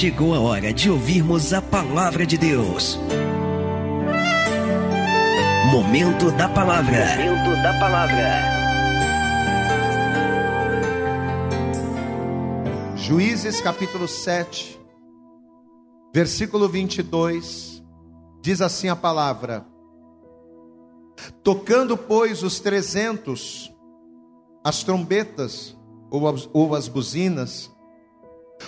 chegou a hora de ouvirmos a palavra de Deus. Momento da palavra. Momento da palavra. Juízes capítulo 7, versículo 22, diz assim a palavra: Tocando, pois, os trezentos, as trombetas ou as, ou as buzinas,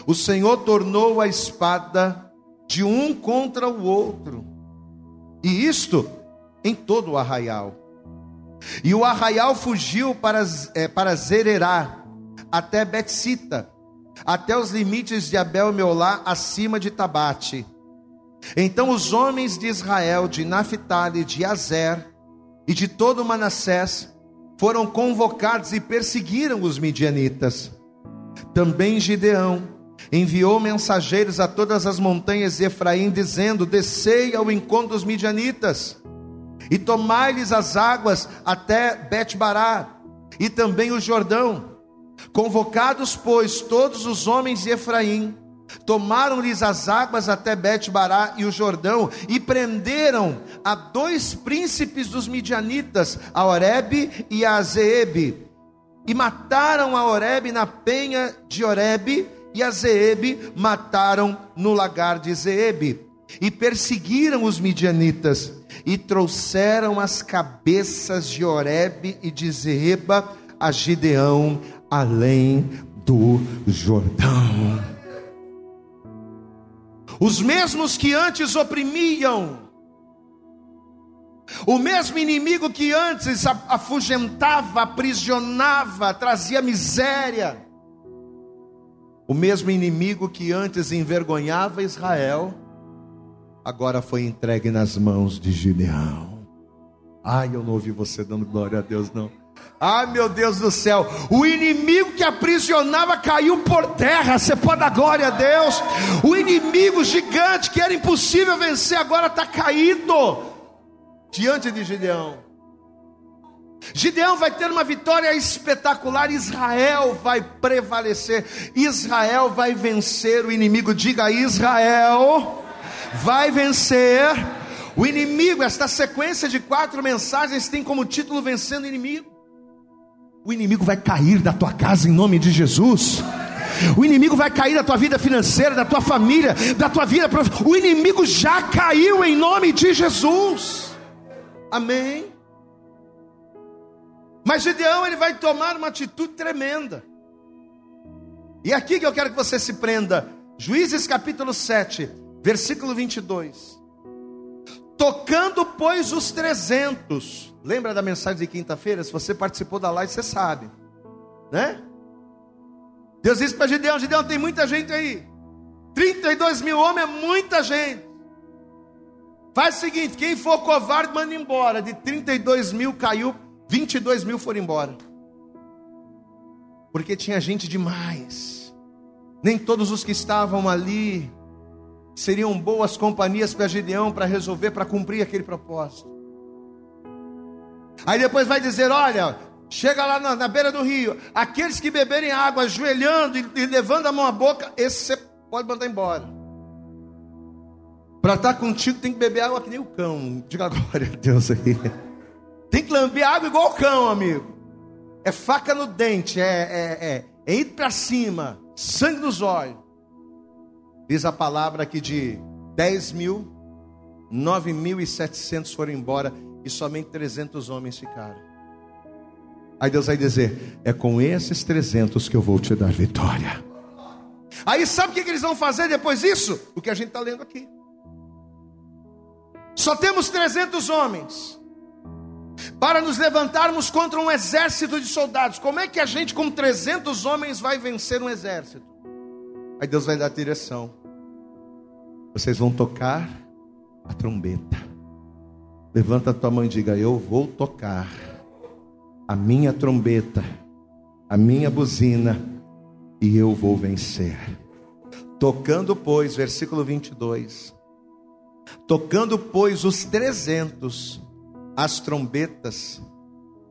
o Senhor tornou a espada de um contra o outro, e isto em todo o arraial. E o arraial fugiu para, é, para Zererá, até Betsita, até os limites de Abel Meolá, acima de Tabate. Então os homens de Israel, de Naphtali, de Azer e de todo Manassés, foram convocados e perseguiram os midianitas. Também Gideão enviou mensageiros a todas as montanhas de Efraim, dizendo: Descei ao encontro dos midianitas e tomai-lhes as águas até Bet-Bará e também o Jordão. Convocados, pois, todos os homens de Efraim, tomaram-lhes as águas até Bet-Bará e o Jordão, e prenderam a dois príncipes dos midianitas, a Oreb e a Zeebe, e mataram a Oreb na penha de Oreb, e a Zeebe mataram no lagar de Zeebe, e perseguiram os midianitas, e trouxeram as cabeças de Oreb e de Zeeba a Gideão, além do Jordão. Os mesmos que antes oprimiam, o mesmo inimigo que antes afugentava, aprisionava, trazia miséria, o mesmo inimigo que antes envergonhava Israel, agora foi entregue nas mãos de Gideão. Ai, eu não ouvi você dando glória a Deus, não. Ai, meu Deus do céu, o inimigo que aprisionava caiu por terra. Você pode dar glória a Deus. O inimigo gigante que era impossível vencer, agora está caído diante de Gideão. Gideão vai ter uma vitória espetacular. Israel vai prevalecer. Israel vai vencer o inimigo. Diga Israel vai vencer o inimigo. Esta sequência de quatro mensagens tem como título Vencendo o Inimigo. O inimigo vai cair da tua casa em nome de Jesus. O inimigo vai cair da tua vida financeira, da tua família, da tua vida. O inimigo já caiu em nome de Jesus. Amém. Mas Gideão ele vai tomar uma atitude tremenda. E é aqui que eu quero que você se prenda. Juízes capítulo 7, Versículo 22. Tocando, pois, os trezentos. Lembra da mensagem de quinta-feira? Se você participou da live, você sabe. Né? Deus disse para Gideão: Gideão, tem muita gente aí. 32 mil homens é muita gente. Faz o seguinte: quem for covarde, manda embora. De 32 mil caiu, 22 mil foram embora. Porque tinha gente demais. Nem todos os que estavam ali seriam boas companhias para Gideão para resolver, para cumprir aquele propósito. Aí depois vai dizer: olha, chega lá na, na beira do rio, aqueles que beberem água, ajoelhando e, e levando a mão à boca, esse você pode mandar embora. Para estar contigo tem que beber água que nem o cão. Diga glória a Deus aí. Tem que lamber água igual cão, amigo. É faca no dente, é, é, é, é ir para cima, sangue nos olhos. Diz a palavra que de 10 mil, 9.700 foram embora e somente 300 homens ficaram. Aí Deus vai dizer: É com esses 300 que eu vou te dar vitória. Aí sabe o que eles vão fazer depois disso? O que a gente está lendo aqui. Só temos 300 homens para nos levantarmos contra um exército de soldados. Como é que a gente, com 300 homens, vai vencer um exército? Aí Deus vai dar direção. Vocês vão tocar a trombeta. Levanta a tua mão e diga: Eu vou tocar a minha trombeta, a minha buzina, e eu vou vencer. Tocando, pois, versículo 22. Tocando, pois, os trezentos, as trombetas,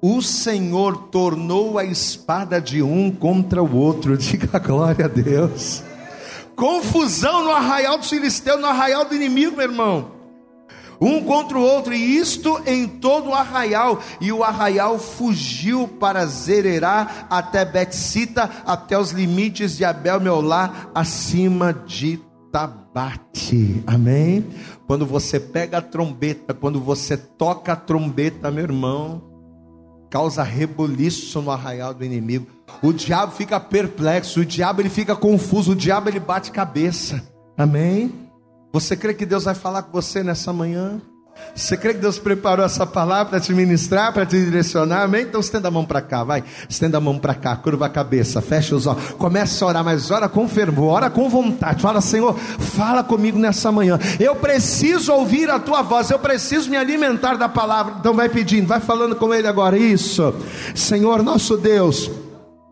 o Senhor tornou a espada de um contra o outro. Diga glória a Deus confusão no arraial do filisteu, no arraial do inimigo, meu irmão. Um contra o outro, e isto em todo o arraial. E o arraial fugiu para Zererá até Betsita, até os limites de Abel Meolá, acima de Tabate. Amém? Quando você pega a trombeta, quando você toca a trombeta, meu irmão, causa reboliço no arraial do inimigo. O diabo fica perplexo, o diabo ele fica confuso, o diabo ele bate cabeça. Amém? Você crê que Deus vai falar com você nessa manhã? Você crê que Deus preparou essa palavra para te ministrar, para te direcionar? Amém? Então estenda a mão para cá, vai. Estenda a mão para cá, curva a cabeça, fecha os olhos. Comece a orar, mas ora com fervor, ora com vontade. Fala, Senhor, fala comigo nessa manhã. Eu preciso ouvir a tua voz, eu preciso me alimentar da palavra. Então vai pedindo, vai falando com ele agora. Isso. Senhor nosso Deus.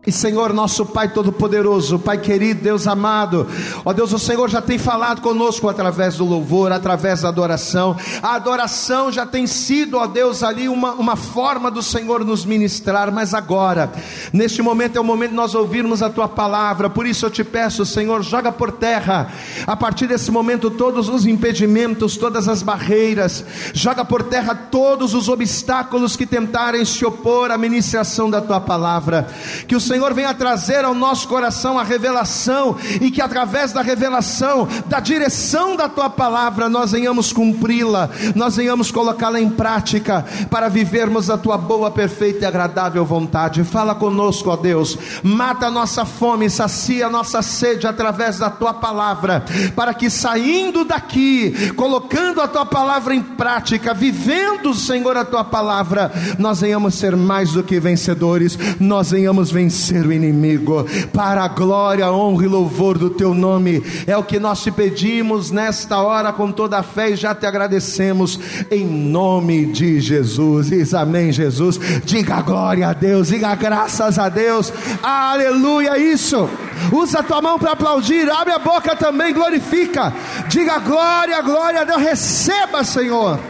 E Senhor, nosso Pai Todo-Poderoso, Pai querido, Deus amado, ó Deus, o Senhor já tem falado conosco através do louvor, através da adoração. A adoração já tem sido, ó Deus, ali uma, uma forma do Senhor nos ministrar, mas agora, neste momento é o momento de nós ouvirmos a Tua palavra, por isso eu te peço, Senhor, joga por terra, a partir desse momento, todos os impedimentos, todas as barreiras, joga por terra todos os obstáculos que tentarem se opor à ministração da Tua palavra, que o Senhor venha trazer ao nosso coração a revelação e que através da revelação, da direção da tua palavra, nós venhamos cumpri-la, nós venhamos colocá-la em prática para vivermos a tua boa, perfeita e agradável vontade. Fala conosco, ó Deus, mata a nossa fome, sacia a nossa sede através da tua palavra, para que saindo daqui, colocando a tua palavra em prática, vivendo, Senhor, a tua palavra, nós venhamos ser mais do que vencedores, nós venhamos vencer vencer o inimigo, para a glória, honra e louvor do teu nome. É o que nós te pedimos nesta hora com toda a fé e já te agradecemos em nome de Jesus. Diz amém, Jesus. Diga glória a Deus, diga graças a Deus. Aleluia, isso. Usa a tua mão para aplaudir, abre a boca também, glorifica. Diga glória, glória a Deus. Receba, Senhor.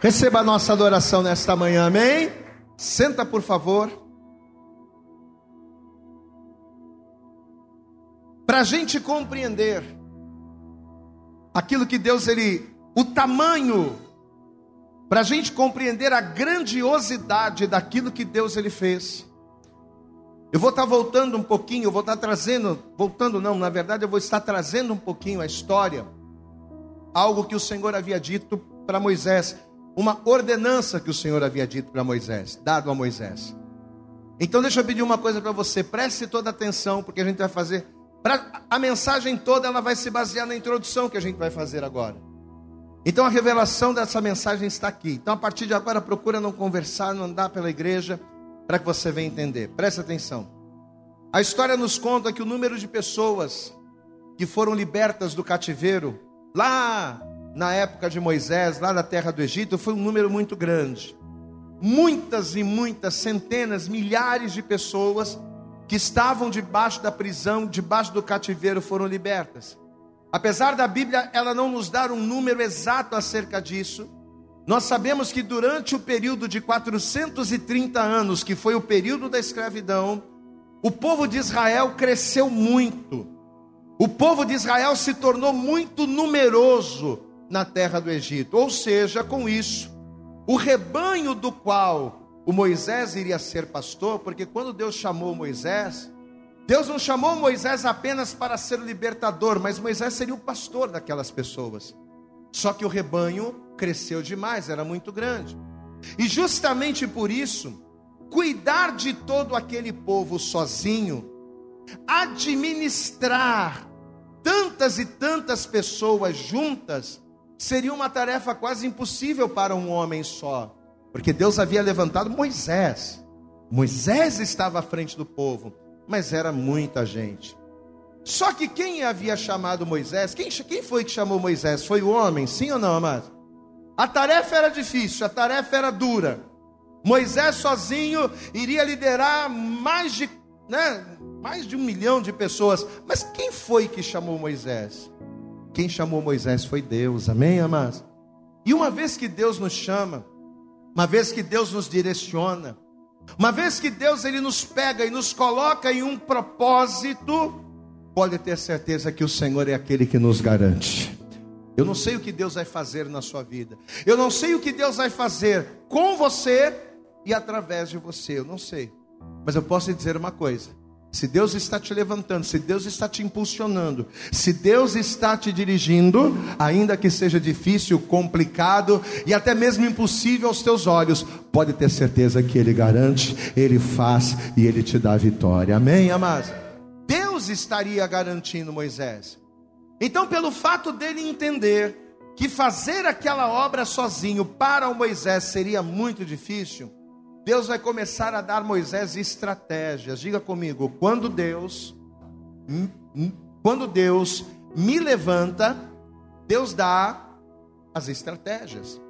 Receba a nossa adoração nesta manhã, amém? Senta, por favor. Para a gente compreender aquilo que Deus, ele, o tamanho, para a gente compreender a grandiosidade daquilo que Deus ele fez. Eu vou estar voltando um pouquinho, eu vou estar trazendo, voltando não, na verdade eu vou estar trazendo um pouquinho a história, algo que o Senhor havia dito para Moisés, uma ordenança que o Senhor havia dito para Moisés, dado a Moisés. Então deixa eu pedir uma coisa para você, preste toda atenção, porque a gente vai fazer Pra, a mensagem toda ela vai se basear na introdução que a gente vai fazer agora. Então a revelação dessa mensagem está aqui. Então a partir de agora procura não conversar, não andar pela igreja, para que você venha entender. Preste atenção. A história nos conta que o número de pessoas que foram libertas do cativeiro lá na época de Moisés, lá na terra do Egito, foi um número muito grande. Muitas e muitas, centenas, milhares de pessoas que estavam debaixo da prisão, debaixo do cativeiro, foram libertas. Apesar da Bíblia ela não nos dar um número exato acerca disso, nós sabemos que durante o período de 430 anos, que foi o período da escravidão, o povo de Israel cresceu muito. O povo de Israel se tornou muito numeroso na terra do Egito. Ou seja, com isso, o rebanho do qual o Moisés iria ser pastor, porque quando Deus chamou Moisés, Deus não chamou Moisés apenas para ser o libertador, mas Moisés seria o pastor daquelas pessoas. Só que o rebanho cresceu demais, era muito grande. E justamente por isso, cuidar de todo aquele povo sozinho, administrar tantas e tantas pessoas juntas, seria uma tarefa quase impossível para um homem só. Porque Deus havia levantado Moisés. Moisés estava à frente do povo, mas era muita gente. Só que quem havia chamado Moisés, quem, quem foi que chamou Moisés? Foi o homem, sim ou não, amado? A tarefa era difícil, a tarefa era dura. Moisés sozinho iria liderar mais de, né, mais de um milhão de pessoas. Mas quem foi que chamou Moisés? Quem chamou Moisés foi Deus, amém, amados? E uma vez que Deus nos chama, uma vez que Deus nos direciona, uma vez que Deus ele nos pega e nos coloca em um propósito, pode ter certeza que o Senhor é aquele que nos garante. Eu não sei o que Deus vai fazer na sua vida. Eu não sei o que Deus vai fazer com você e através de você. Eu não sei. Mas eu posso lhe dizer uma coisa: se Deus está te levantando, se Deus está te impulsionando, se Deus está te dirigindo, ainda que seja difícil, complicado e até mesmo impossível aos teus olhos, pode ter certeza que Ele garante, Ele faz e Ele te dá a vitória. Amém, amados? Deus estaria garantindo Moisés. Então, pelo fato dele entender que fazer aquela obra sozinho para o Moisés seria muito difícil, Deus vai começar a dar Moisés estratégias. Diga comigo, quando Deus quando Deus me levanta, Deus dá as estratégias.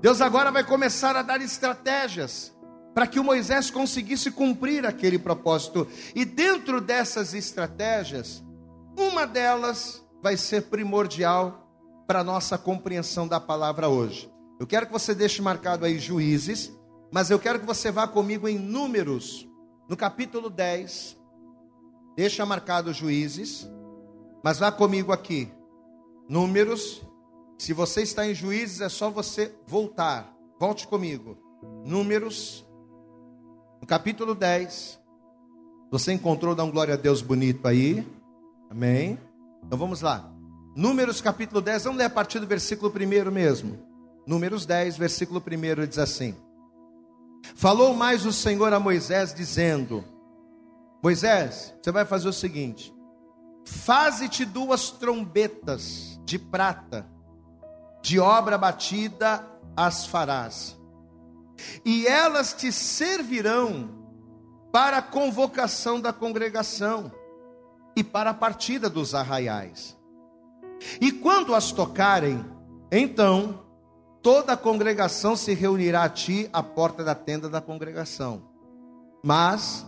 Deus agora vai começar a dar estratégias para que o Moisés conseguisse cumprir aquele propósito. E dentro dessas estratégias, uma delas vai ser primordial para a nossa compreensão da palavra hoje. Eu quero que você deixe marcado aí Juízes, mas eu quero que você vá comigo em Números, no capítulo 10. Deixa marcado Juízes, mas vá comigo aqui. Números. Se você está em Juízes, é só você voltar. Volte comigo. Números, no capítulo 10. Você encontrou, dá um glória a Deus bonito aí. Amém. Então vamos lá. Números capítulo 10, vamos ler a partir do versículo 1 mesmo. Números 10, versículo 1 diz assim: Falou mais o Senhor a Moisés, dizendo: Moisés, você vai fazer o seguinte: faze-te duas trombetas de prata, de obra batida as farás, e elas te servirão para a convocação da congregação e para a partida dos arraiais. E quando as tocarem, então toda a congregação se reunirá a ti à porta da tenda da congregação. Mas,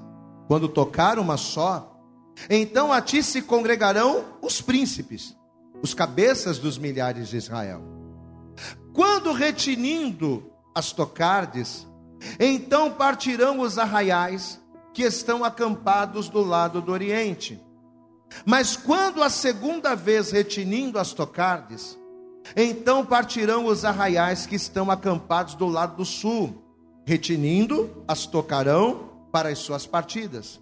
quando tocar uma só, então a ti se congregarão os príncipes, os cabeças dos milhares de Israel. Quando retinindo as tocardes, então partirão os arraiais que estão acampados do lado do oriente. Mas quando a segunda vez retinindo as tocardes, então partirão os arraiais que estão acampados do lado do sul, retinindo, as tocarão para as suas partidas.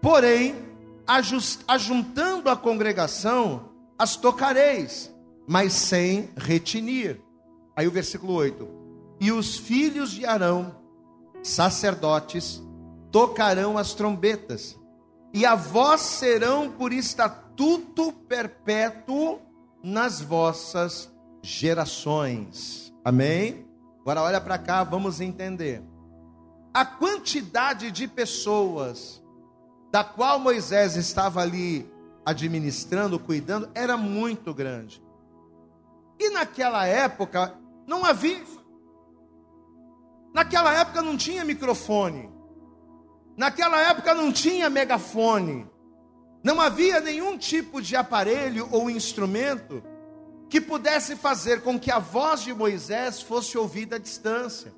Porém, ajuntando a congregação, as tocareis, mas sem retinir. Aí o versículo 8: E os filhos de Arão, sacerdotes, tocarão as trombetas, e a vós serão por estatuto perpétuo nas vossas gerações. Amém? Agora olha para cá, vamos entender. A quantidade de pessoas da qual Moisés estava ali administrando, cuidando, era muito grande. E naquela época não havia. Naquela época não tinha microfone. Naquela época não tinha megafone. Não havia nenhum tipo de aparelho ou instrumento que pudesse fazer com que a voz de Moisés fosse ouvida à distância.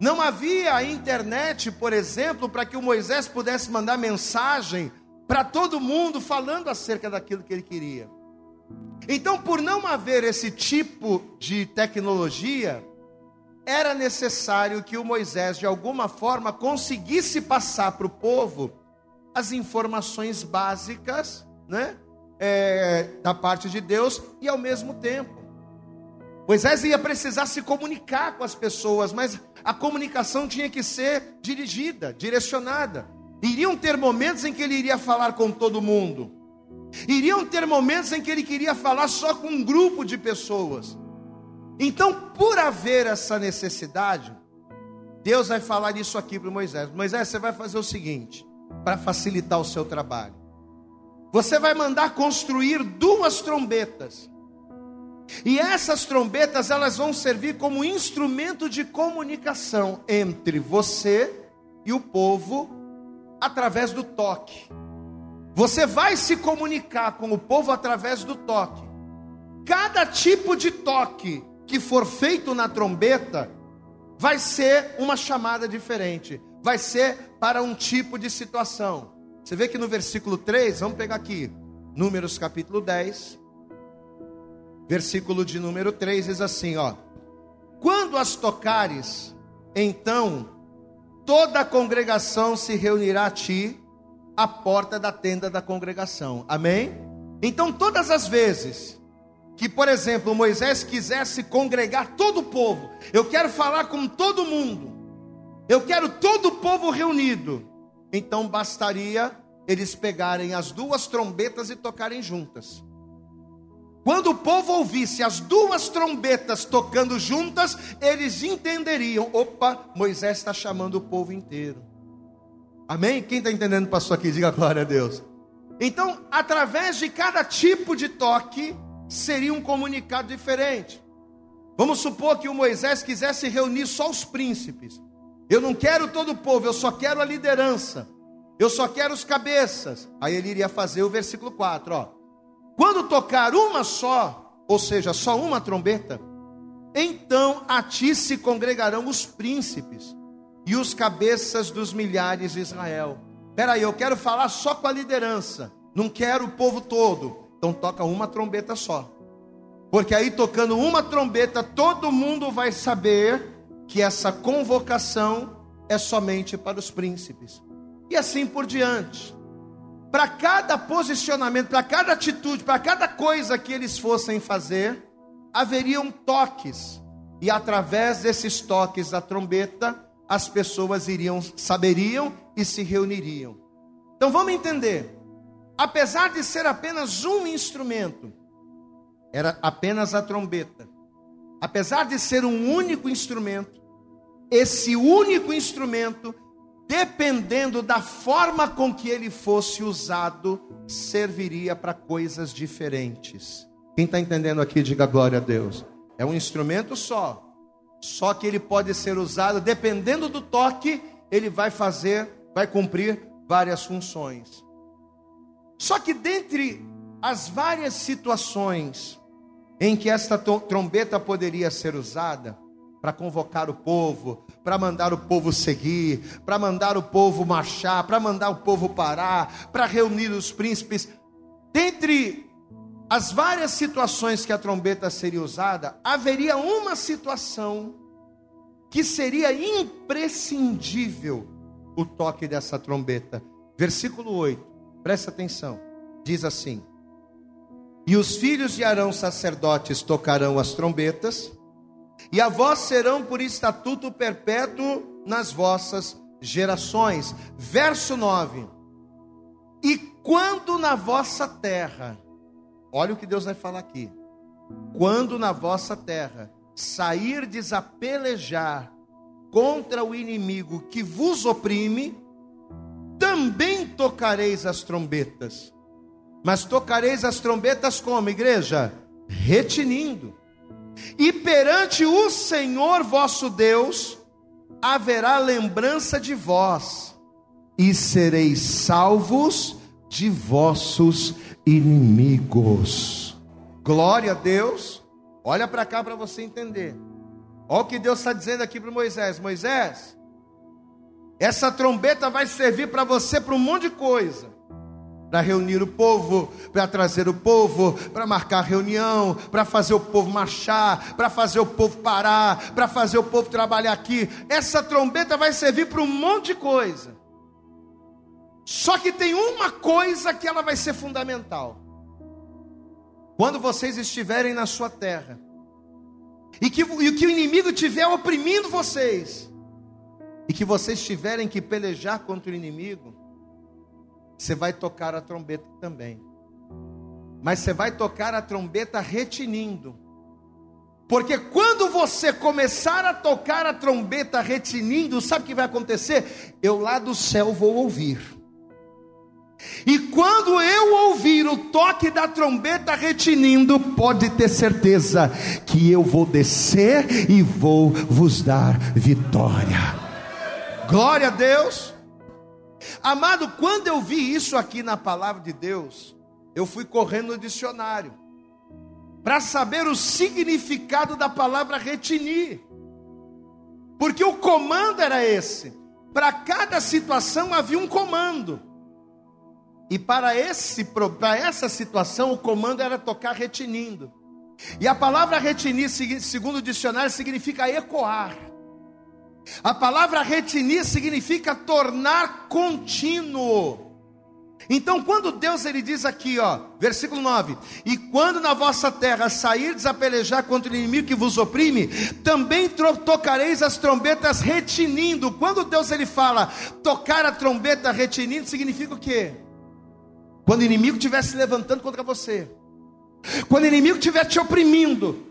Não havia a internet, por exemplo, para que o Moisés pudesse mandar mensagem para todo mundo falando acerca daquilo que ele queria. Então, por não haver esse tipo de tecnologia, era necessário que o Moisés, de alguma forma, conseguisse passar para o povo as informações básicas, né? É, da parte de Deus e ao mesmo tempo. Moisés ia precisar se comunicar com as pessoas, mas a comunicação tinha que ser dirigida, direcionada. Iriam ter momentos em que ele iria falar com todo mundo. Iriam ter momentos em que ele queria falar só com um grupo de pessoas. Então, por haver essa necessidade, Deus vai falar isso aqui para Moisés: Moisés, você vai fazer o seguinte para facilitar o seu trabalho. Você vai mandar construir duas trombetas. E essas trombetas elas vão servir como instrumento de comunicação entre você e o povo através do toque. Você vai se comunicar com o povo através do toque. Cada tipo de toque que for feito na trombeta vai ser uma chamada diferente vai ser para um tipo de situação. Você vê que no versículo 3, vamos pegar aqui, Números capítulo 10, versículo de número 3 diz assim, ó: Quando as tocares, então toda a congregação se reunirá a ti à porta da tenda da congregação. Amém? Então todas as vezes que, por exemplo, Moisés quisesse congregar todo o povo, eu quero falar com todo mundo. Eu quero todo o povo reunido. Então bastaria eles pegarem as duas trombetas e tocarem juntas. Quando o povo ouvisse as duas trombetas tocando juntas, eles entenderiam: opa, Moisés está chamando o povo inteiro. Amém? Quem está entendendo, passou aqui, diga glória a Deus. Então, através de cada tipo de toque, seria um comunicado diferente. Vamos supor que o Moisés quisesse reunir só os príncipes. Eu não quero todo o povo, eu só quero a liderança. Eu só quero os cabeças. Aí ele iria fazer o versículo 4, ó. Quando tocar uma só, ou seja, só uma trombeta, então a ti se congregarão os príncipes e os cabeças dos milhares de Israel. Espera aí, eu quero falar só com a liderança, não quero o povo todo. Então toca uma trombeta só. Porque aí tocando uma trombeta, todo mundo vai saber que essa convocação é somente para os príncipes. E assim por diante para cada posicionamento, para cada atitude, para cada coisa que eles fossem fazer, haveriam toques. E através desses toques da trombeta, as pessoas iriam, saberiam e se reuniriam. Então vamos entender. Apesar de ser apenas um instrumento, era apenas a trombeta. Apesar de ser um único instrumento, esse único instrumento dependendo da forma com que ele fosse usado, serviria para coisas diferentes. Quem está entendendo aqui, diga glória a Deus. É um instrumento só, só que ele pode ser usado, dependendo do toque, ele vai fazer, vai cumprir várias funções. Só que dentre as várias situações em que esta trombeta poderia ser usada, para convocar o povo, para mandar o povo seguir, para mandar o povo marchar, para mandar o povo parar, para reunir os príncipes. Dentre as várias situações que a trombeta seria usada, haveria uma situação que seria imprescindível o toque dessa trombeta. Versículo 8, presta atenção, diz assim: E os filhos de Arão sacerdotes tocarão as trombetas, e a vós serão por estatuto perpétuo nas vossas gerações. Verso 9: E quando na vossa terra, olha o que Deus vai falar aqui, quando na vossa terra sairdes a pelejar contra o inimigo que vos oprime, também tocareis as trombetas. Mas tocareis as trombetas como, igreja? Retinindo e perante o Senhor vosso Deus haverá lembrança de vós, e sereis salvos de vossos inimigos. Glória a Deus. Olha para cá para você entender. Olha o que Deus está dizendo aqui para Moisés: Moisés, essa trombeta vai servir para você para um monte de coisa para reunir o povo, para trazer o povo, para marcar reunião, para fazer o povo marchar, para fazer o povo parar, para fazer o povo trabalhar aqui. Essa trombeta vai servir para um monte de coisa. Só que tem uma coisa que ela vai ser fundamental. Quando vocês estiverem na sua terra, e que, e que o inimigo estiver oprimindo vocês, e que vocês tiverem que pelejar contra o inimigo, você vai tocar a trombeta também. Mas você vai tocar a trombeta retinindo. Porque quando você começar a tocar a trombeta retinindo, sabe o que vai acontecer? Eu lá do céu vou ouvir. E quando eu ouvir o toque da trombeta retinindo, pode ter certeza que eu vou descer e vou vos dar vitória. Glória a Deus. Amado, quando eu vi isso aqui na palavra de Deus, eu fui correndo no dicionário para saber o significado da palavra retinir. Porque o comando era esse. Para cada situação havia um comando. E para, esse, para essa situação, o comando era tocar retinindo. E a palavra retinir, segundo o dicionário, significa ecoar. A palavra retinir significa tornar contínuo. Então, quando Deus ele diz aqui, ó, versículo 9: E quando na vossa terra sairdes a pelejar contra o inimigo que vos oprime, também tocareis as trombetas retinindo. Quando Deus ele fala tocar a trombeta retinindo, significa o quê? Quando o inimigo estiver se levantando contra você, quando o inimigo estiver te oprimindo,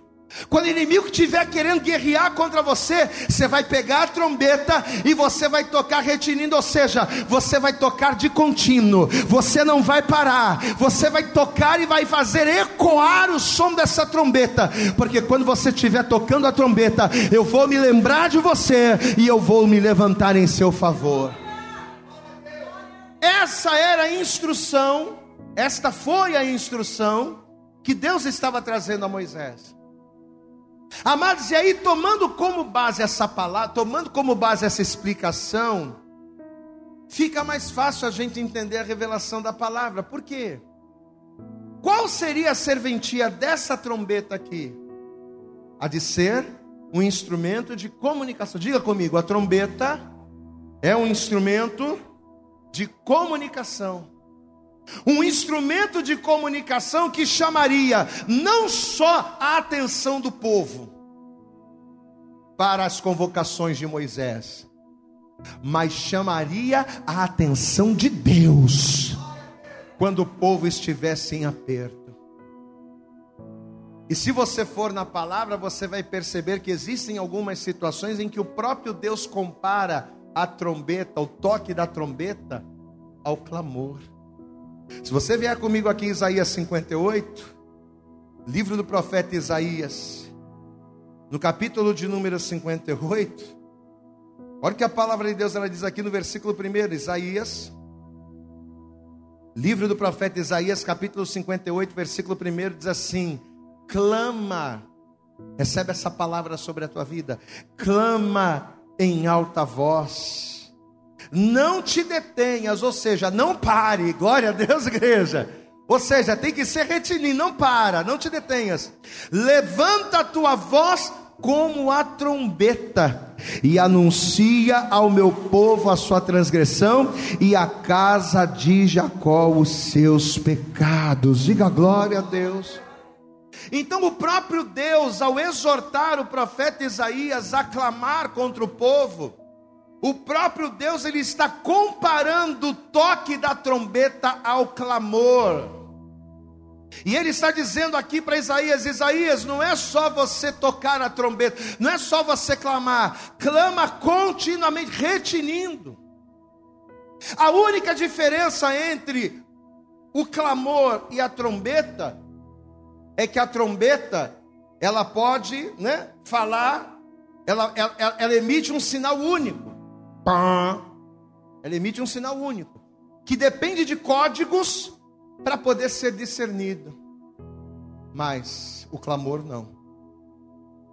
quando o inimigo estiver querendo guerrear contra você, você vai pegar a trombeta e você vai tocar retinindo, ou seja, você vai tocar de contínuo, você não vai parar, você vai tocar e vai fazer ecoar o som dessa trombeta, porque quando você estiver tocando a trombeta, eu vou me lembrar de você e eu vou me levantar em seu favor. Essa era a instrução, esta foi a instrução que Deus estava trazendo a Moisés. Amados, e aí tomando como base essa palavra, tomando como base essa explicação, fica mais fácil a gente entender a revelação da palavra. Por quê? Qual seria a serventia dessa trombeta aqui? A de ser um instrumento de comunicação. Diga comigo, a trombeta é um instrumento de comunicação um instrumento de comunicação que chamaria não só a atenção do povo para as convocações de Moisés, mas chamaria a atenção de Deus quando o povo estivesse em aperto. E se você for na palavra, você vai perceber que existem algumas situações em que o próprio Deus compara a trombeta, o toque da trombeta, ao clamor. Se você vier comigo aqui em Isaías 58, livro do profeta Isaías, no capítulo de número 58, olha que a palavra de Deus ela diz aqui no versículo 1, Isaías, livro do profeta Isaías, capítulo 58, versículo 1, diz assim: clama, recebe essa palavra sobre a tua vida, clama em alta voz não te detenhas, ou seja, não pare. Glória a Deus, igreja. Ou seja, tem que ser retinir, não para, não te detenhas. Levanta a tua voz como a trombeta e anuncia ao meu povo a sua transgressão e à casa de Jacó os seus pecados. Diga glória a Deus. Então, o próprio Deus, ao exortar o profeta Isaías a clamar contra o povo, o próprio Deus ele está comparando o toque da trombeta ao clamor. E ele está dizendo aqui para Isaías: Isaías, não é só você tocar a trombeta, não é só você clamar, clama continuamente, retinindo. A única diferença entre o clamor e a trombeta é que a trombeta ela pode, né, falar, ela, ela, ela emite um sinal único. Pá. Ela emite um sinal único, que depende de códigos para poder ser discernido. Mas o clamor não.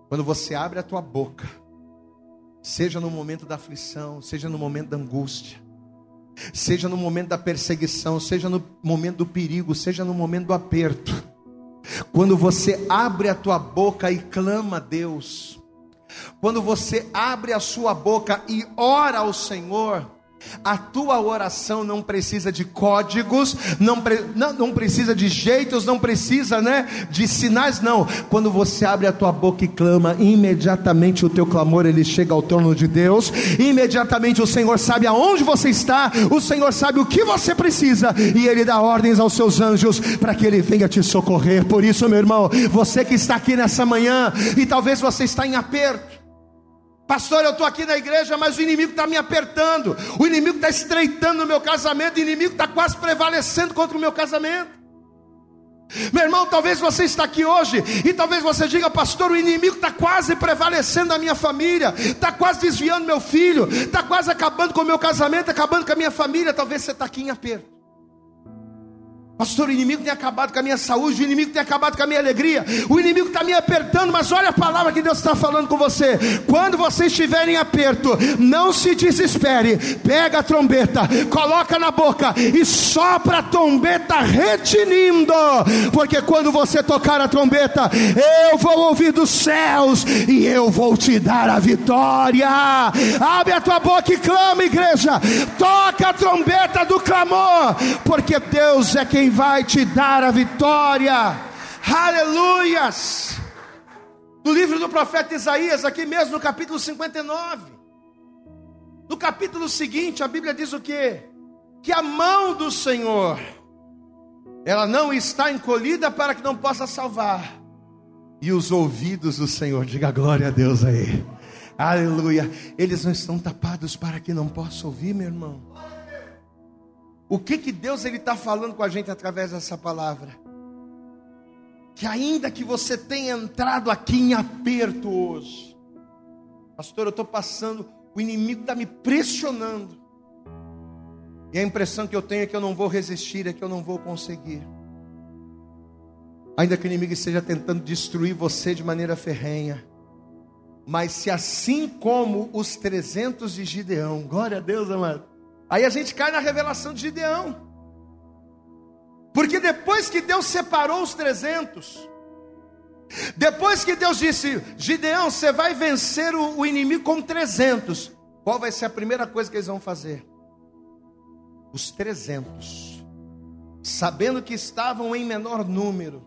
Quando você abre a tua boca, seja no momento da aflição, seja no momento da angústia, seja no momento da perseguição, seja no momento do perigo, seja no momento do aperto. Quando você abre a tua boca e clama a Deus, quando você abre a sua boca e ora ao Senhor, a tua oração não precisa de códigos, não, não, não, precisa de jeitos, não precisa né, de sinais, não. Quando você abre a tua boca e clama, imediatamente o teu clamor ele chega ao trono de Deus, imediatamente o Senhor sabe aonde você está, o Senhor sabe o que você precisa, e Ele dá ordens aos seus anjos para que Ele venha te socorrer. Por isso, meu irmão, você que está aqui nessa manhã, e talvez você está em aperto, Pastor, eu estou aqui na igreja, mas o inimigo está me apertando, o inimigo está estreitando o meu casamento, o inimigo está quase prevalecendo contra o meu casamento. Meu irmão, talvez você está aqui hoje e talvez você diga, pastor, o inimigo está quase prevalecendo a minha família, está quase desviando meu filho, está quase acabando com o meu casamento, acabando com a minha família. Talvez você está aqui em aperto. Pastor, o inimigo tem acabado com a minha saúde, o inimigo tem acabado com a minha alegria, o inimigo está me apertando, mas olha a palavra que Deus está falando com você. Quando você estiver em aperto, não se desespere, pega a trombeta, coloca na boca e sopra a trombeta retinindo, porque quando você tocar a trombeta, eu vou ouvir dos céus e eu vou te dar a vitória. Abre a tua boca e clama, igreja, toca a trombeta do clamor, porque Deus é quem vai te dar a vitória. Aleluias! No livro do profeta Isaías, aqui mesmo no capítulo 59. No capítulo seguinte, a Bíblia diz o que? Que a mão do Senhor, ela não está encolhida para que não possa salvar. E os ouvidos do Senhor, diga glória a Deus aí. Aleluia. Eles não estão tapados para que não possa ouvir, meu irmão. O que que Deus ele está falando com a gente através dessa palavra? Que ainda que você tenha entrado aqui em aperto hoje, pastor, eu estou passando, o inimigo está me pressionando, e a impressão que eu tenho é que eu não vou resistir, é que eu não vou conseguir. Ainda que o inimigo esteja tentando destruir você de maneira ferrenha, mas se assim como os 300 de Gideão, glória a Deus, amado Aí a gente cai na revelação de Gideão. Porque depois que Deus separou os 300, depois que Deus disse: Gideão, você vai vencer o, o inimigo com 300, qual vai ser a primeira coisa que eles vão fazer? Os 300, sabendo que estavam em menor número,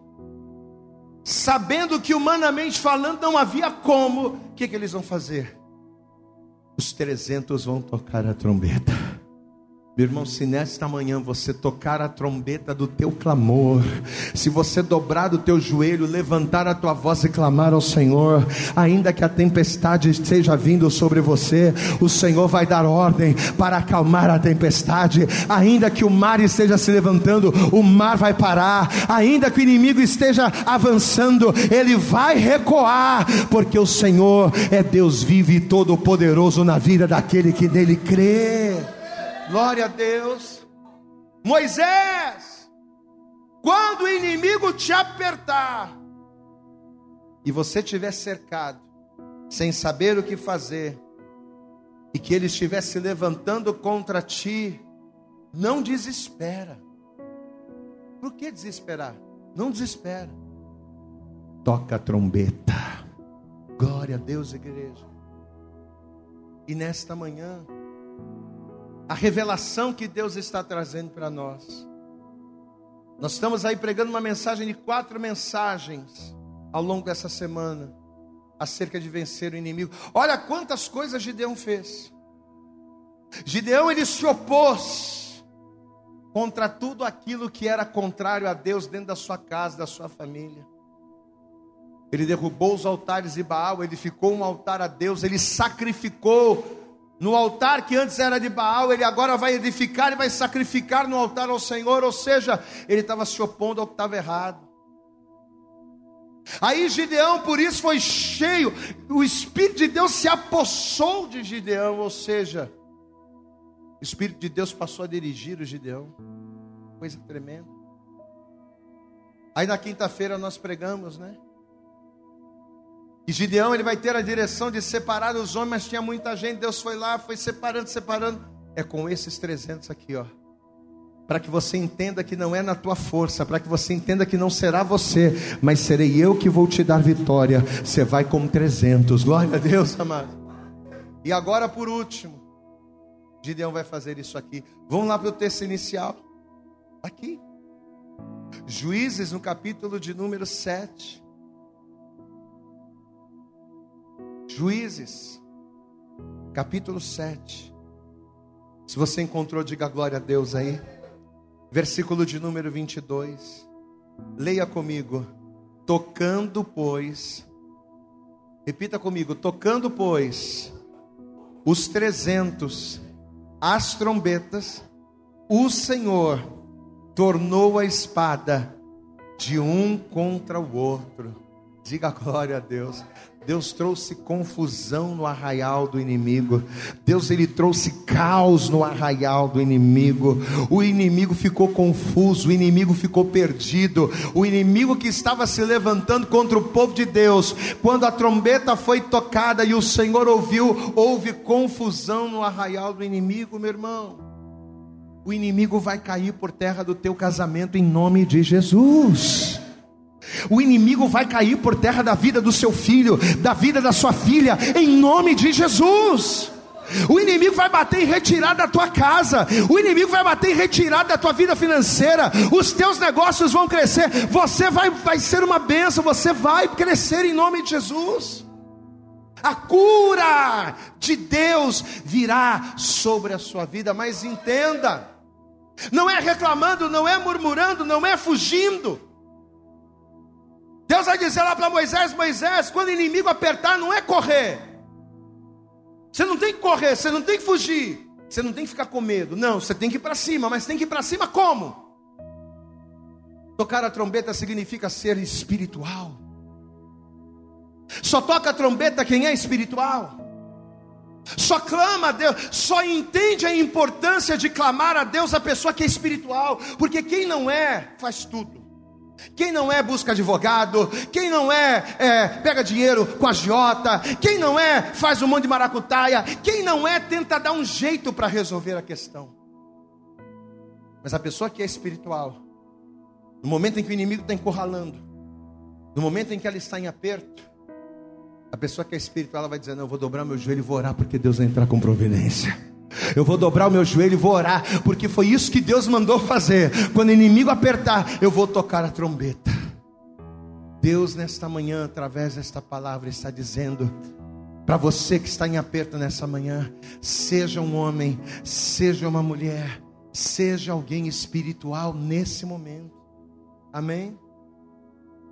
sabendo que humanamente falando não havia como, o que, que eles vão fazer? Os 300 vão tocar a trombeta. Meu irmão, se nesta manhã você tocar a trombeta do teu clamor, se você dobrar o teu joelho, levantar a tua voz e clamar ao Senhor, ainda que a tempestade esteja vindo sobre você, o Senhor vai dar ordem para acalmar a tempestade, ainda que o mar esteja se levantando, o mar vai parar, ainda que o inimigo esteja avançando, ele vai recuar, porque o Senhor é Deus vivo e todo-poderoso na vida daquele que nele crê. Glória a Deus. Moisés, quando o inimigo te apertar e você estiver cercado, sem saber o que fazer, e que ele estiver se levantando contra ti, não desespera. Por que desesperar? Não desespera. Toca a trombeta. Glória a Deus, igreja. E nesta manhã, a revelação que Deus está trazendo para nós. Nós estamos aí pregando uma mensagem de quatro mensagens ao longo dessa semana acerca de vencer o inimigo. Olha quantas coisas Gideão fez. Gideão ele se opôs contra tudo aquilo que era contrário a Deus dentro da sua casa, da sua família. Ele derrubou os altares de Baal, ele ficou um altar a Deus, ele sacrificou no altar que antes era de Baal, ele agora vai edificar e vai sacrificar no altar ao Senhor, ou seja, ele estava se opondo ao que estava errado. Aí Gideão, por isso, foi cheio, o Espírito de Deus se apossou de Gideão, ou seja, o Espírito de Deus passou a dirigir o Gideão, coisa tremenda. Aí na quinta-feira nós pregamos, né? E Gideão ele vai ter a direção de separar os homens, mas tinha muita gente. Deus foi lá, foi separando, separando. É com esses 300 aqui, ó. Para que você entenda que não é na tua força, para que você entenda que não será você, mas serei eu que vou te dar vitória. Você vai com 300. Glória a Deus, amado. E agora por último, Gideão vai fazer isso aqui. Vamos lá para o texto inicial. Aqui. Juízes no capítulo de número 7. Juízes, capítulo 7. Se você encontrou, diga glória a Deus aí. Versículo de número 22. Leia comigo. Tocando, pois. Repita comigo. Tocando, pois, os trezentos, as trombetas, o Senhor tornou a espada de um contra o outro Diga glória a Deus. Deus trouxe confusão no arraial do inimigo. Deus ele trouxe caos no arraial do inimigo. O inimigo ficou confuso, o inimigo ficou perdido. O inimigo que estava se levantando contra o povo de Deus, quando a trombeta foi tocada e o Senhor ouviu, houve confusão no arraial do inimigo, meu irmão. O inimigo vai cair por terra do teu casamento em nome de Jesus. O inimigo vai cair por terra da vida do seu filho, da vida da sua filha, em nome de Jesus. O inimigo vai bater em retirada da tua casa, o inimigo vai bater em retirada da tua vida financeira, os teus negócios vão crescer, você vai, vai ser uma bênção, você vai crescer em nome de Jesus. A cura de Deus virá sobre a sua vida, mas entenda, não é reclamando, não é murmurando, não é fugindo. Deus vai dizer lá para Moisés: Moisés, quando o inimigo apertar, não é correr. Você não tem que correr, você não tem que fugir, você não tem que ficar com medo. Não, você tem que ir para cima, mas tem que ir para cima como? Tocar a trombeta significa ser espiritual. Só toca a trombeta quem é espiritual. Só clama a Deus, só entende a importância de clamar a Deus a pessoa que é espiritual, porque quem não é, faz tudo. Quem não é busca advogado, quem não é, é pega dinheiro com agiota, quem não é faz um monte de maracutaia, quem não é tenta dar um jeito para resolver a questão. Mas a pessoa que é espiritual, no momento em que o inimigo está encurralando, no momento em que ela está em aperto, a pessoa que é espiritual ela vai dizer: Não, eu vou dobrar meu joelho e vou orar porque Deus vai entrar com providência. Eu vou dobrar o meu joelho e vou orar, porque foi isso que Deus mandou fazer. Quando o inimigo apertar, eu vou tocar a trombeta. Deus, nesta manhã, através desta palavra, está dizendo para você que está em aperto nessa manhã: seja um homem, seja uma mulher, seja alguém espiritual nesse momento. Amém?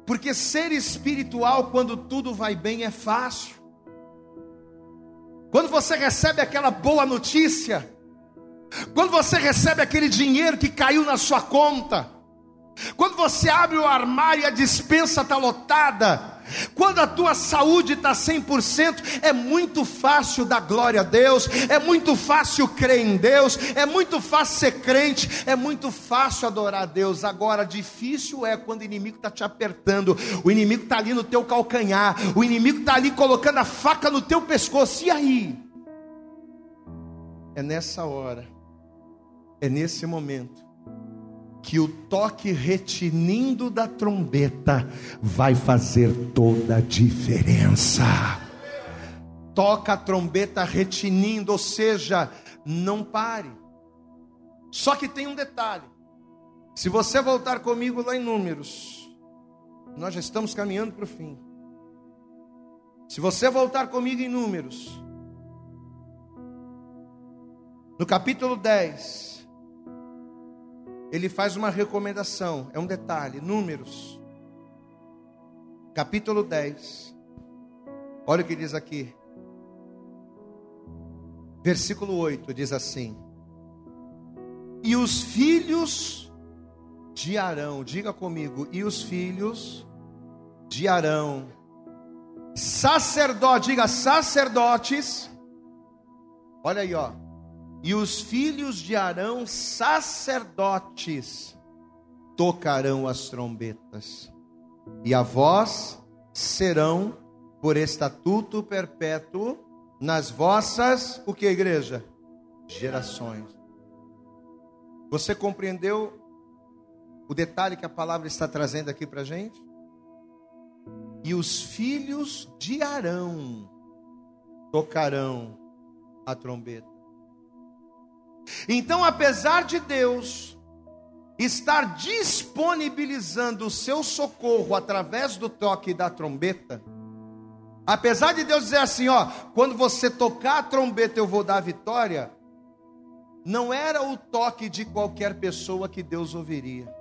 Porque ser espiritual quando tudo vai bem é fácil. Quando você recebe aquela boa notícia, quando você recebe aquele dinheiro que caiu na sua conta, quando você abre o armário e a dispensa está lotada, quando a tua saúde está 100%, é muito fácil dar glória a Deus, é muito fácil crer em Deus, é muito fácil ser crente, é muito fácil adorar a Deus. Agora, difícil é quando o inimigo está te apertando, o inimigo está ali no teu calcanhar, o inimigo está ali colocando a faca no teu pescoço, e aí? É nessa hora, é nesse momento que o toque retinindo da trombeta vai fazer toda a diferença. Toca a trombeta retinindo, ou seja, não pare. Só que tem um detalhe. Se você voltar comigo lá em Números, nós já estamos caminhando para o fim. Se você voltar comigo em Números, no capítulo 10, ele faz uma recomendação, é um detalhe, Números, capítulo 10. Olha o que diz aqui. Versículo 8 diz assim: E os filhos de Arão, diga comigo, e os filhos de Arão, sacerdote, diga sacerdotes, olha aí, ó e os filhos de Arão, sacerdotes, tocarão as trombetas, e a voz serão por estatuto perpétuo nas vossas, o que igreja? Gerações. Você compreendeu o detalhe que a palavra está trazendo aqui para gente? E os filhos de Arão tocarão a trombeta. Então, apesar de Deus estar disponibilizando o seu socorro através do toque da trombeta, apesar de Deus dizer assim, ó, quando você tocar a trombeta eu vou dar a vitória, não era o toque de qualquer pessoa que Deus ouviria.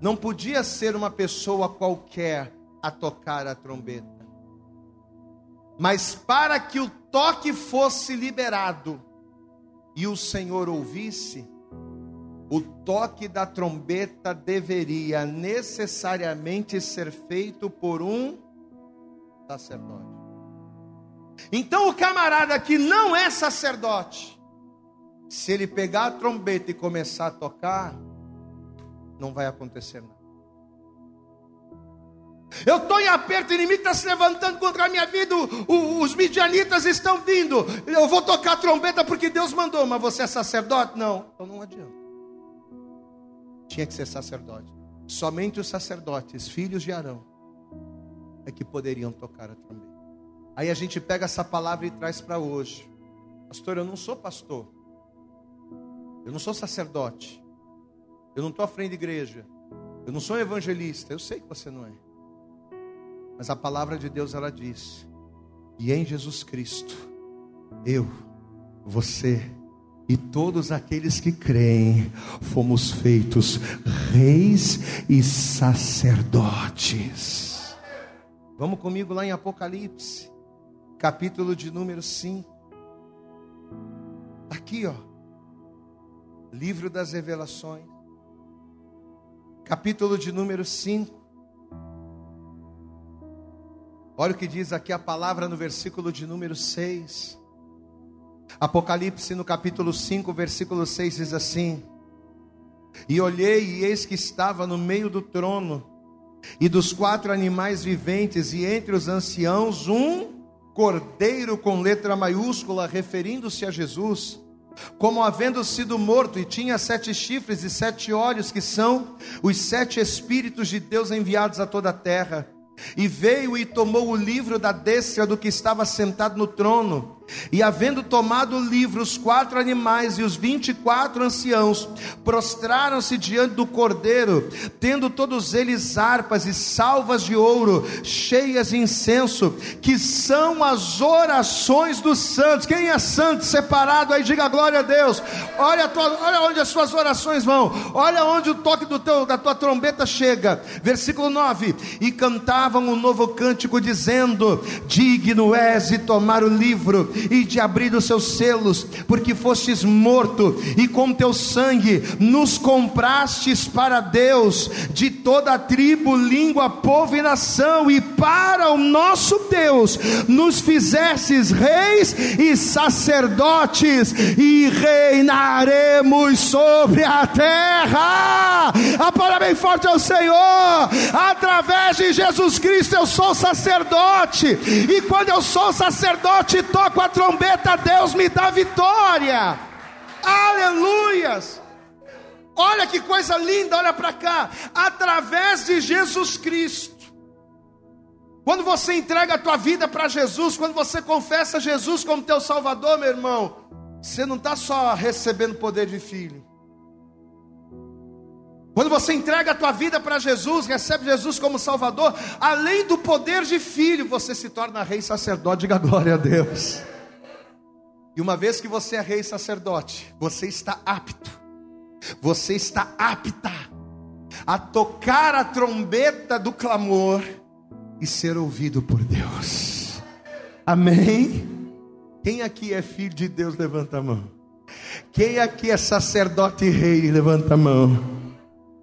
Não podia ser uma pessoa qualquer a tocar a trombeta. Mas para que o toque fosse liberado, e o Senhor ouvisse, o toque da trombeta deveria necessariamente ser feito por um sacerdote. Então, o camarada que não é sacerdote, se ele pegar a trombeta e começar a tocar, não vai acontecer nada. Eu estou em aperto, o inimigo está se levantando contra a minha vida, os midianitas estão vindo. Eu vou tocar trombeta porque Deus mandou, mas você é sacerdote? Não, então não adianta. Tinha que ser sacerdote. Somente os sacerdotes, filhos de Arão, é que poderiam tocar a trombeta. Aí a gente pega essa palavra e traz para hoje. Pastor, eu não sou pastor. Eu não sou sacerdote. Eu não estou à frente de igreja. Eu não sou evangelista. Eu sei que você não é. Mas a palavra de Deus ela diz: e em Jesus Cristo, eu, você e todos aqueles que creem, fomos feitos reis e sacerdotes. Vamos comigo lá em Apocalipse, capítulo de número 5. Aqui, ó. Livro das Revelações, capítulo de número 5. Olha o que diz aqui a palavra no versículo de número 6. Apocalipse no capítulo 5, versículo 6 diz assim: E olhei, e eis que estava no meio do trono, e dos quatro animais viventes, e entre os anciãos, um cordeiro com letra maiúscula, referindo-se a Jesus, como havendo sido morto, e tinha sete chifres e sete olhos, que são os sete Espíritos de Deus enviados a toda a terra. E veio e tomou o livro da destra do que estava sentado no trono. E havendo tomado o livro, os quatro animais e os vinte e quatro anciãos prostraram-se diante do cordeiro, tendo todos eles harpas e salvas de ouro, cheias de incenso, que são as orações dos santos. Quem é santo separado aí, diga glória a Deus. Olha, tua, olha onde as suas orações vão, olha onde o toque do teu, da tua trombeta chega. Versículo 9: E cantavam um novo cântico, dizendo: Digno és de tomar o livro e de abrir os seus selos, porque fostes morto e com teu sangue nos comprastes para Deus de toda tribo, língua, povo e nação, e para o nosso Deus nos fizestes reis e sacerdotes, e reinaremos sobre a terra. A palavra bem forte ao Senhor, através de Jesus Cristo eu sou sacerdote, e quando eu sou sacerdote, toco a trombeta, Deus me dá vitória. Aleluias. Olha que coisa linda, olha para cá. Através de Jesus Cristo. Quando você entrega a tua vida para Jesus, quando você confessa Jesus como teu Salvador, meu irmão, você não está só recebendo poder de filho. Quando você entrega a tua vida para Jesus, recebe Jesus como Salvador, além do poder de filho, você se torna rei sacerdote, diga glória a Deus. E uma vez que você é rei sacerdote, você está apto, você está apta a tocar a trombeta do clamor e ser ouvido por Deus. Amém? Quem aqui é filho de Deus, levanta a mão. Quem aqui é sacerdote e rei, levanta a mão.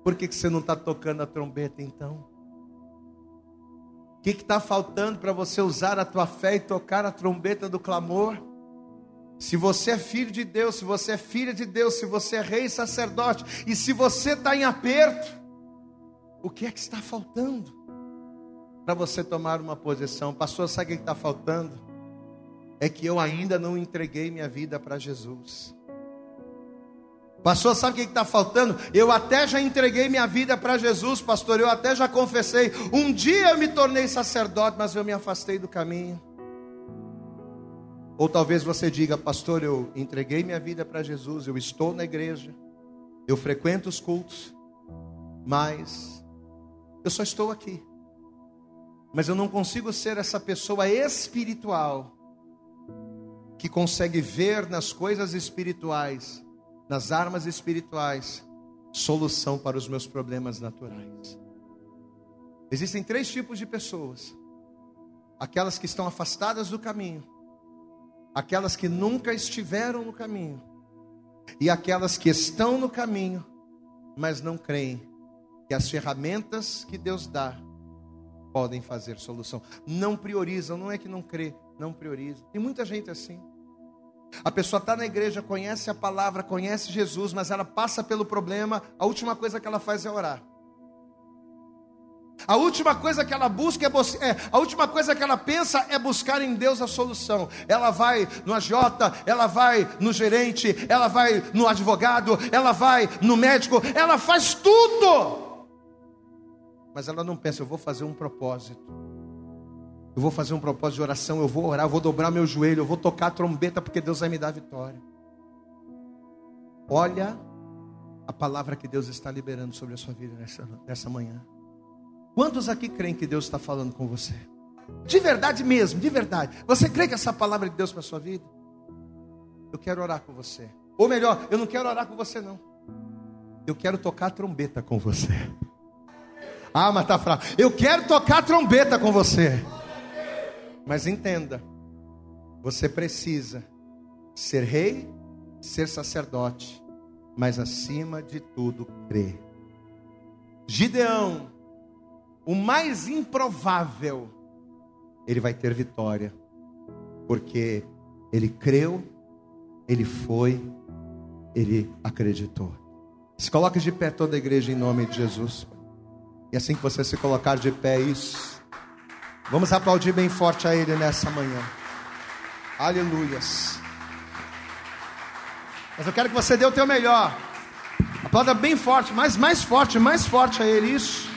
Por que, que você não está tocando a trombeta então? O que está faltando para você usar a tua fé e tocar a trombeta do clamor? Se você é filho de Deus, se você é filha de Deus, se você é rei e sacerdote, e se você está em aperto, o que é que está faltando para você tomar uma posição? Pastor, sabe o que está faltando? É que eu ainda não entreguei minha vida para Jesus. Pastor, sabe o que está faltando? Eu até já entreguei minha vida para Jesus, pastor. Eu até já confessei. Um dia eu me tornei sacerdote, mas eu me afastei do caminho. Ou talvez você diga, pastor, eu entreguei minha vida para Jesus, eu estou na igreja, eu frequento os cultos, mas eu só estou aqui. Mas eu não consigo ser essa pessoa espiritual que consegue ver nas coisas espirituais, nas armas espirituais, solução para os meus problemas naturais. Existem três tipos de pessoas: aquelas que estão afastadas do caminho aquelas que nunca estiveram no caminho e aquelas que estão no caminho, mas não creem que as ferramentas que Deus dá podem fazer solução. Não priorizam, não é que não crê, não prioriza. Tem muita gente assim. A pessoa está na igreja, conhece a palavra, conhece Jesus, mas ela passa pelo problema, a última coisa que ela faz é orar. A última coisa que ela busca é, é, a última coisa que ela pensa é buscar em Deus a solução. Ela vai no AJ, ela vai no gerente, ela vai no advogado, ela vai no médico, ela faz tudo. Mas ela não pensa, eu vou fazer um propósito. Eu vou fazer um propósito de oração, eu vou orar, eu vou dobrar meu joelho, eu vou tocar a trombeta porque Deus vai me dar vitória. Olha a palavra que Deus está liberando sobre a sua vida nessa, nessa manhã. Quantos aqui creem que Deus está falando com você? De verdade mesmo, de verdade. Você crê que essa palavra é de Deus para a sua vida? Eu quero orar com você. Ou melhor, eu não quero orar com você, não. Eu quero tocar trombeta com você. Ah, mas tá fraco. Eu quero tocar trombeta com você. Mas entenda, você precisa ser rei, ser sacerdote, mas acima de tudo, crer. Gideão o mais improvável, ele vai ter vitória, porque ele creu, ele foi, ele acreditou. Se coloque de pé toda a igreja em nome de Jesus. E assim que você se colocar de pé, isso. Vamos aplaudir bem forte a Ele nessa manhã. Aleluias. Mas eu quero que você dê o teu melhor. Aplauda bem forte, mais, mais forte, mais forte a Ele. Isso.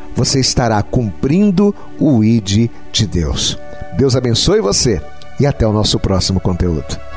você estará cumprindo o ID de Deus. Deus abençoe você e até o nosso próximo conteúdo.